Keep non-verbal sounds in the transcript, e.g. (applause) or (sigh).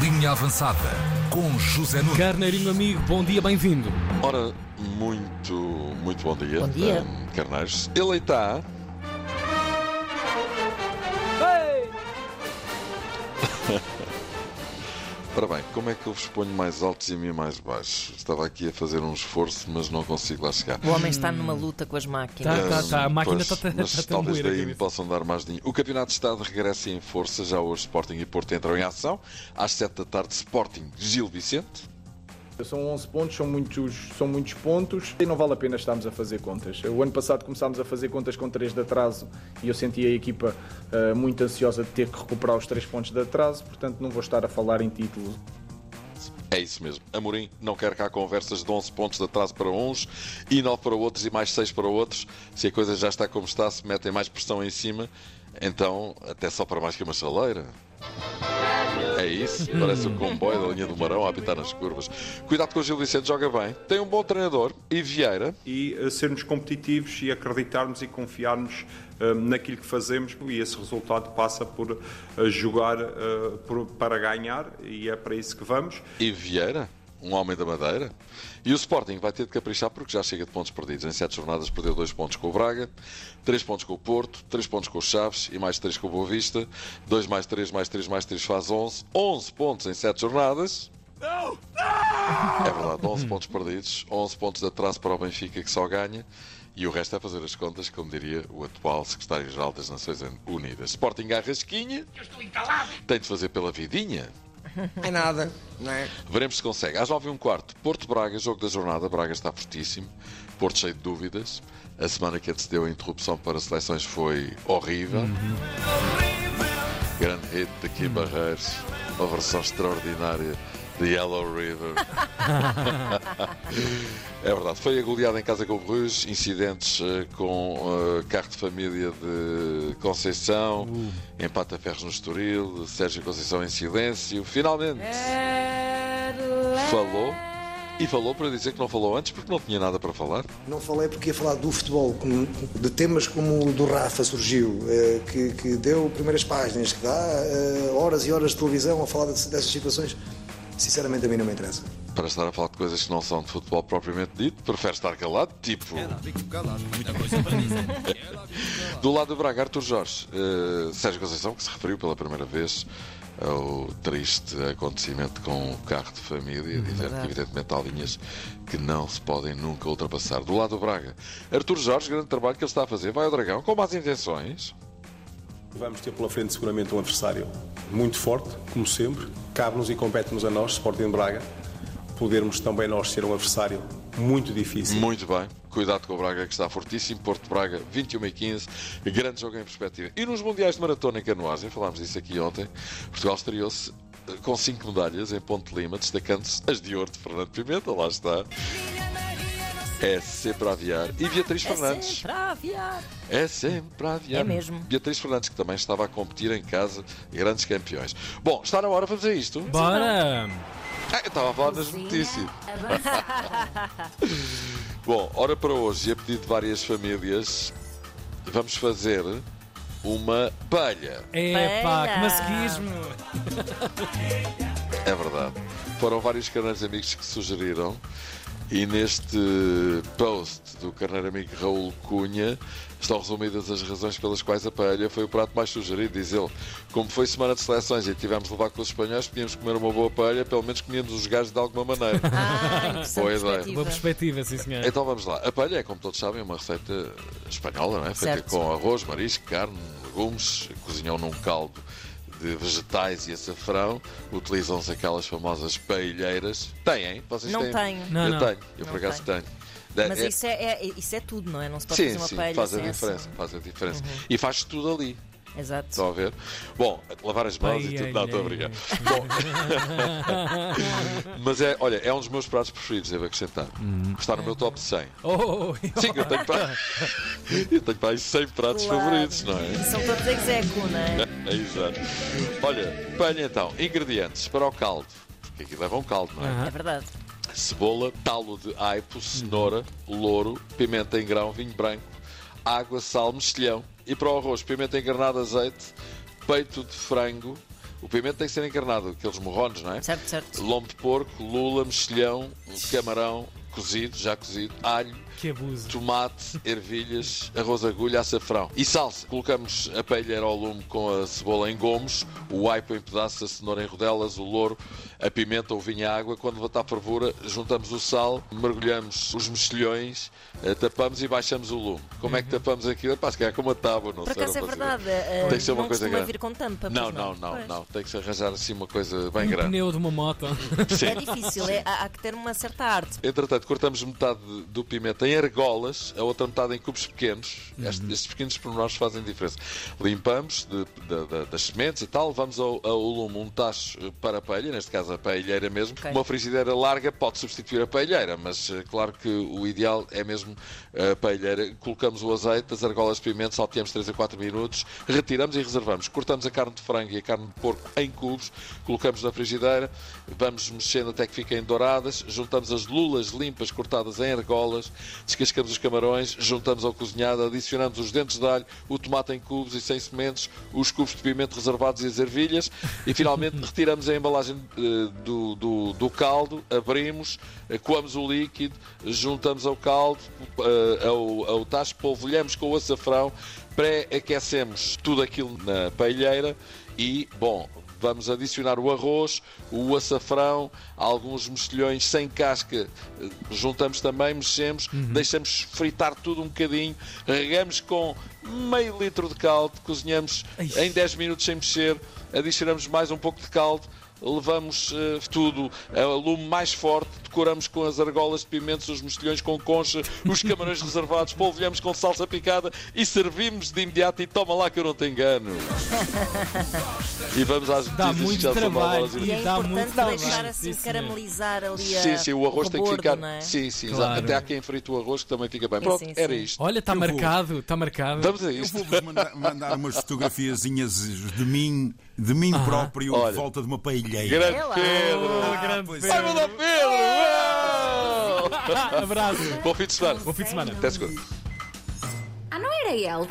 Linha Avançada com José Nunes. Carneirinho amigo, bom dia, bem-vindo. Ora, muito, muito bom dia. Bom dia. um, Carneiros. Ele está. (laughs) Ora bem, como é que eu vos ponho mais altos e a mim mais baixos? Estava aqui a fazer um esforço, mas não consigo lá chegar. O homem está numa luta com as máquinas. Tá, tá, tá. A máquina Pois, está- mas está talvez daí me possam dar mais dinheiro. O Campeonato de Estado regressa em força. Já hoje Sporting e Porto entram em ação. Às 7 da tarde, Sporting Gil Vicente. São 11 pontos, são muitos, são muitos pontos e não vale a pena estarmos a fazer contas. O ano passado começámos a fazer contas com 3 de atraso e eu senti a equipa eh, muito ansiosa de ter que recuperar os 3 pontos de atraso, portanto não vou estar a falar em títulos. É isso mesmo. Amorim não quer cá conversas de 11 pontos de atraso para uns e 9 para outros e mais 6 para outros. Se a coisa já está como está, se metem mais pressão em cima, então até só para mais que uma chaleira. É isso, parece o comboio da linha do Marão a apitar nas curvas. Cuidado com o Gil Vicente, joga bem. Tem um bom treinador e Vieira. e eh, sermos competitivos e acreditarmos e confiarmos eh, naquilo que fazemos e esse resultado passa por eh, jogar eh, por- para ganhar e é para isso que vamos. E Vieira, um homem da madeira. E o Sporting vai ter de caprichar porque já chega de pontos perdidos. Em 7 jornadas perdeu 2 pontos com o Braga, 3 pontos com o Porto, 3 pontos com o Chaves e mais 3 com o Boa Vista. 2 mais 3 mais 3 mais 3 faz 11. 11 pontos em 7 jornadas. É verdade, 11 pontos perdidos, 11 pontos de atraso para o Benfica que só ganha. E o resto é fazer as contas, como diria o atual secretário-geral das Nações Unidas. Sporting à rasquinha. Tem de fazer pela vidinha. (laughs) É nada, não é? Veremos se consegue. Às 9 e um quarto, Porto Braga, jogo da jornada. Braga está fortíssimo. Porto cheio de dúvidas. A semana que antecedeu a interrupção para seleções foi horrível. Grande hit de Kim Barreiros. Uma versão extraordinária de Yellow River. (laughs) é verdade. Foi goleada em casa com o Bruges. Incidentes eh, com eh, carro de família de Conceição. Empate a ferros no Estoril. Sérgio Conceição em silêncio. Finalmente falou e falou para dizer que não falou antes porque não tinha nada para falar. Não falei porque ia falar do futebol, de temas como o do Rafa surgiu, eh, que, que deu primeiras páginas, que dá horas e horas de televisão a falar dessas situações. Sinceramente, a mim não me interessa. Para estar a falar de coisas que não são de futebol propriamente dito, prefere estar calado, tipo. Do lado do Braga, Arthur Jorge, eh, Sérgio Conceição, que se referiu pela primeira vez ao triste acontecimento com o carro de família, dizendo que evidentemente há linhas que não se podem nunca ultrapassar. Do lado do Braga, Arthur Jorge, grande trabalho que ele está a fazer, vai ao Dragão com más intenções. Vamos ter pela frente seguramente um adversário muito forte, como sempre. Cabe-nos e compete-nos a nós, Sporting Braga, podermos também nós ser um adversário muito difícil. Muito bem. Cuidado com o Braga que está fortíssimo. Porto Braga, 21 e 15. Grande jogo em perspectiva. E nos Mundiais de Maratona em Canoagem, falámos disso aqui ontem, Portugal estreou-se eh, com 5 medalhas em Ponte Lima, destacando-se as de ouro de Fernando Pimenta, lá está. É sempre a aviar. E Beatriz Fernandes. Para aviar. É sempre a aviar. É mesmo. Beatriz Fernandes, que também estava a competir em casa, grandes campeões. Bom, está na hora de fazer isto. Bora! Ah, eu estava a falar nas notícias. (laughs) Bom, hora para hoje, e a pedido de várias famílias, vamos fazer uma palha. Epá, que masquismo! É verdade. Foram vários canais amigos que sugeriram. E neste post do carneiro amigo Raul Cunha estão resumidas as razões pelas quais a paella foi o prato mais sugerido. Diz ele, como foi semana de seleções e tivemos de levar com os espanhóis, podíamos comer uma boa paella, pelo menos comíamos os gajos de alguma maneira. (laughs) Ah, Boa ideia. perspectiva. Boa perspectiva, sim senhor. Então vamos lá. A palha é, como todos sabem, uma receita espanhola, não é? Feita Certo. com arroz, marisco, carne, legumes, cozinham num caldo de vegetais e açafrão. Utilizam-se aquelas famosas paelheiras. Têm? Vocês Não têm? tenho. Não, Eu não. tenho. Eu Não por acaso tenho. tenho. Mas é- isso é, é- isso é tudo, não é? Não se pode Sim, fazer uma sim, paella faz a diferença. essa- Faz a diferença. Uhum. E faz tudo ali. Exato. Estão a ver? Bom, lavar as mãos e tudo. Não, estou a brincar. Bom, (laughs) mas é, olha, é um dos meus pratos preferidos, devo acrescentar. Está no meu top 100. Oh, Sim, eu tenho para, eu tenho para aí 100 pratos Claro. favoritos, não é? São todos execo, não é? (laughs) É exato. Olha, palha então, ingredientes para o caldo. Porque aqui leva um caldo, não é? É verdade. Cebola, talo de aipo, cenoura, louro, pimenta em grão, vinho branco, água, sal, mexilhão. E para o arroz, pimenta encarnada, azeite, peito de frango, O pimento tem que ser encarnado, aqueles morrones, não é? Certo, certo. Lombo de porco, lula, mexilhão, camarão, cozido, já cozido, alho, Que abuso. tomate, (laughs) ervilhas, arroz agulha, açafrão e salsa. Colocamos a paelheira ao lume com a cebola em gomos, o aipo em pedaços, a cenoura em rodelas, o louro, a pimenta, o vinho, a água. Quando levantar a fervura, juntamos o sal, mergulhamos os mexilhões, eh, tapamos e baixamos o lume. Como é que tapamos aquilo? Pá, se calhar com uma tábua, não Por sei. acaso é não verdade. eh, Tem que ser uma não coisa grande. vir com tampa. Não, não, não, Pois. não. Tem que se arranjar assim uma coisa bem Um grande. pneu de uma moto. É difícil, é- há que ter uma certa arte. Entretanto, cortamos metade do pimenta em argolas, a outra metade em cubos pequenos. Uhum. Estes, estes pequenos pormenores fazem diferença. Limpamos de- de- de- das sementes e tal, vamos ao, ao lume um tacho eh, para a paelha, neste caso a paelheira mesmo. Ok. Uma frigideira larga pode substituir a paelheira, mas eh, claro que o ideal é mesmo a paelheira. Colocamos o azeite, as argolas de pimenta, salteamos 3 a 4 minutos, retiramos e reservamos. Cortamos a carne de frango e a carne de porco em cubos, colocamos na frigideira, vamos mexendo até que fiquem douradas, juntamos as lulas limpas cortadas em argolas, descascamos os camarões, juntamos ao cozinhado, adicionamos os dentes de alho, o tomate em cubos e sem sementes, os cubos de pimento reservados e as ervilhas e finalmente (laughs) retiramos a embalagem eh, do, do, do caldo, abrimos, eh, coamos o líquido, juntamos ao caldo, eh, ao, ao tacho, polvilhamos com o açafrão, pré-aquecemos tudo aquilo na paelheira e, bom, vamos adicionar o arroz, o açafrão, alguns mexilhões sem casca, juntamos também, mexemos, deixamos fritar tudo um bocadinho, regamos com meio litro de caldo, cozinhamos em 10 minutos sem mexer, adicionamos mais um pouco de caldo, levamos eh, tudo a lume mais forte, decoramos com as argolas de pimentos, os mexilhões com concha, os camarões (laughs) reservados, polvilhamos com salsa picada e servimos de imediato e toma lá que eu não te engano. E vamos às Dá notícias muito que já são trabalho. novas. E é Dá importante muito trabalho. deixar assim Sim, caramelizar ali a, Sim, sim, o arroz o tem que ficar. não é? Sim, sim, Claro. exato. Até há quem frite o arroz que também fica bem. Pronto, sim, era sim. isto. Olha, está Eu marcado, está marcado. Vamos a Eu isto. vou-vos mandar, mandar umas fotografiazinhas de mim, de mim próprio, Olha. de volta de uma paelheira. Grande É. Pedro! Oh, grande Pedro. Ai, meu Deus, Pedro! (laughs) Abraço. Bom fim de semana. Bom fim de semana. Até segunda. Ah, não era ele?